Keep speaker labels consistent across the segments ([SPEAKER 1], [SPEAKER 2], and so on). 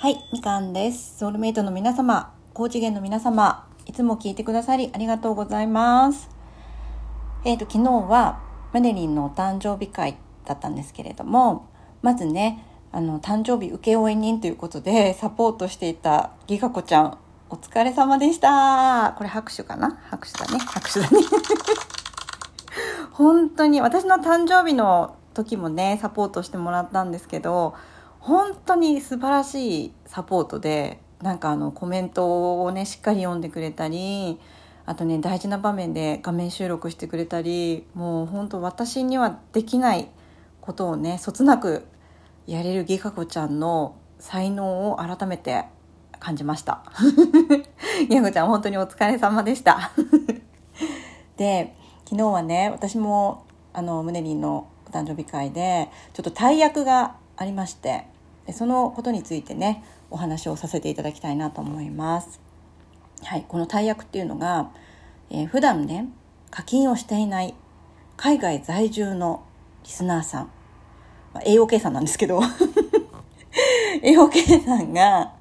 [SPEAKER 1] はい、みかんです。ソウルメイトの皆様、高次元の皆様、いつも聞いてくださりありがとうございます。えっ、と、昨日はマネリンのお誕生日会だったんですけれども、まずね、あの、誕生日請負人ということで、サポートしていたギガ子ちゃん、お疲れ様でした。これ拍手かな？拍手だね。拍手だね。本当に、私の誕生日の時もね、サポートしてもらったんですけど、本当に素晴らしいサポートでなんかあのコメントをねしっかり読んでくれたりあとね大事な場面で画面収録してくれたりもう本当私にはできないことをねそつなくやれるギガ子ちゃんの才能を改めて感じました。ギガ子ちゃん本当にお疲れ様でした。で昨日はね私もあのムネリンのお誕生日会でちょっと大役がありましてそのことについてねお話をさせていただきたいなと思います。はい、この大役っていうのが、えー、普段ね課金をしていない海外在住のリスナーさん、まあ、AOK さんなんですけど AOK さんが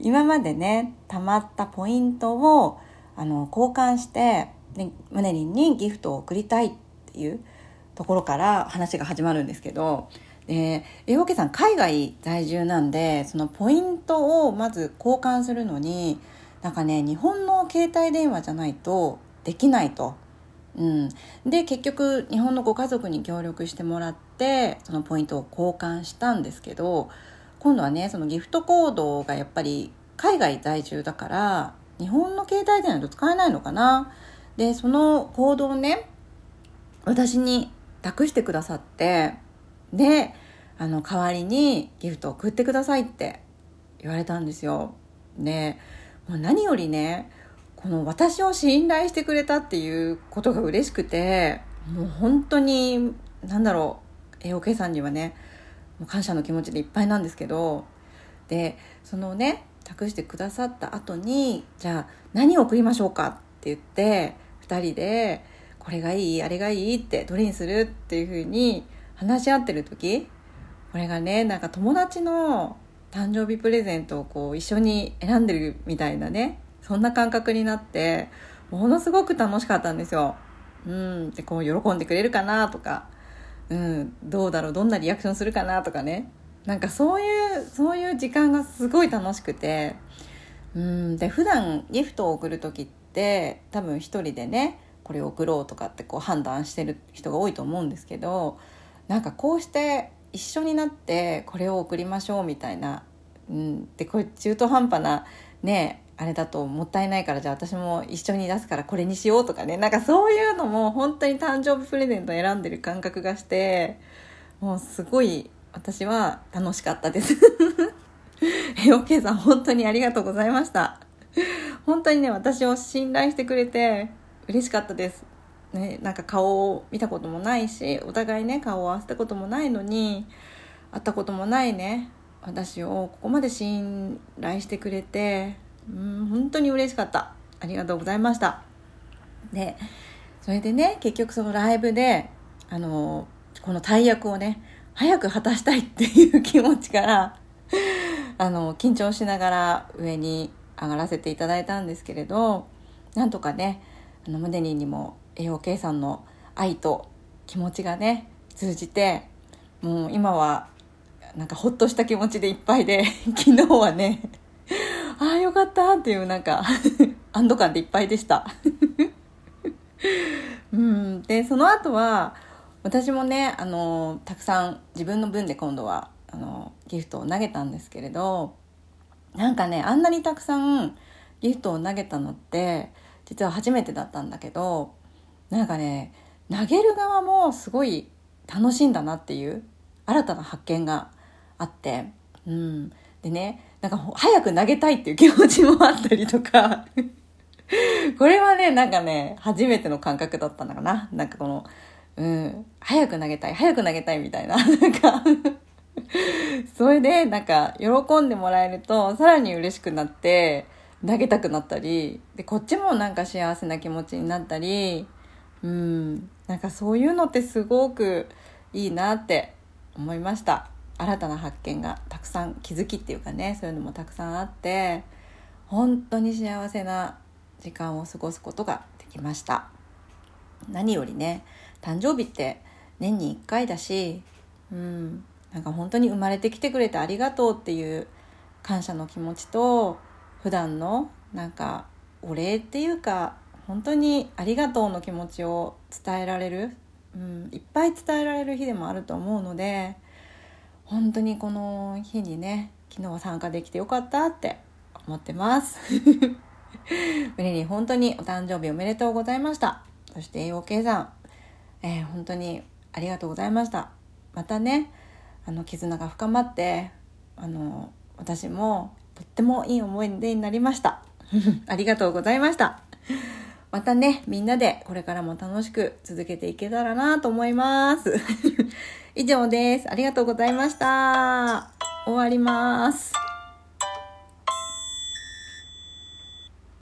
[SPEAKER 1] 今までねたまったポイントをあの交換してでムネリンにギフトを送りたいっていうところから話が始まるんですけどで、英語さん海外在住なんで、そのポイントをまず交換するのに、なんかね、日本の携帯電話じゃないとできないと。うん。で、結局、日本のご家族に協力してもらって、そのポイントを交換したんですけど、今度はね、そのギフトコードがやっぱり海外在住だから、日本の携帯電話と使えないのかな。で、そのコードをね、私に託してくださって、であの代わりにギフトを送ってくださいって言われたんですよ。でもう何よりねこの私を信頼してくれたっていうことが嬉しくてもう本当に何だろう AOK さんにはね感謝の気持ちでいっぱいなんですけどでそのね託してくださった後にじゃあ何を送りましょうかって言って2人でこれがいいあれがいいってどれにするっていうふうに話し合ってる時これがねなんか友達の誕生日プレゼントをこう一緒に選んでるみたいなねそんな感覚になってものすごく楽しかったんですよ。うん、でこう喜んでくれるかなとか、うん、どうだろうどんなリアクションするかなとかねなんかそういうそういう時間がすごい楽しくて、うん、で普段ギフトを送る時って多分一人でねこれを送ろうとかってこう判断してる人が多いと思うんですけどなんかこうして一緒になってこれを送りましょうみたいな、うん、でこれ中途半端なねあれだともったいないからじゃあ私も一緒に出すからこれにしようとかねなんかそういうのも本当に誕生日プレゼント選んでる感覚がしてもうすごい私は楽しかったです。え、OK さん本当にありがとうございました。本当にね私を信頼してくれて嬉しかったです。ね、なんか顔を見たこともないしお互いね顔を合わせたこともないのに会ったこともないね私をここまで信頼してくれてうん本当に嬉しかった。ありがとうございました。でそれでね結局そのライブであのこの大役をね早く果たしたいっていう気持ちから あの緊張しながら上に上がらせていただいたんですけれどなんとかねあの胸ににも AOK さんの愛と気持ちがね通じてもう今はなんかほっとした気持ちでいっぱいで 昨日はね ああよかったっていうなんか 安堵感でいっぱいでした。うん。でその後は私もねあのたくさん自分の分で今度はあのギフトを投げたんですけれどなんかねあんなにたくさんギフトを投げたのって実は初めてだったんだけどなんかね投げる側もすごい楽しいんだなっていう新たな発見があって、うん、でねなんか早く投げたいっていう気持ちもあったりとか これはねなんかね初めての感覚だったのかな。なんかこの、うん、早く投げたい早く投げたいみたいな。なんかそれでなんか喜んでもらえるとさらに嬉しくなって投げたくなったりでこっちもなんか幸せな気持ちになったりうん。なんかそういうのってすごくいいなって思いました。新たな発見がたくさん気づきっていうかねそういうのもたくさんあって本当に幸せな時間を過ごすことができました。何よりね誕生日って年に1回だしうん。なんか本当に生まれてきてくれてありがとうっていう感謝の気持ちと普段のなんかお礼っていうか本当にありがとうの気持ちを伝えられる、うん、いっぱい伝えられる日でもあると思うので本当にこの日にね昨日参加できてよかったって思ってます。胸に本当にお誕生日おめでとうございました。そして栄養計算、えー、本当にありがとうございました。またねあの絆が深まってあの私もとってもいい思い出になりました。ありがとうございました。またねみんなでこれからも楽しく続けていけたらなと思います。以上です。ありがとうございました。終わります。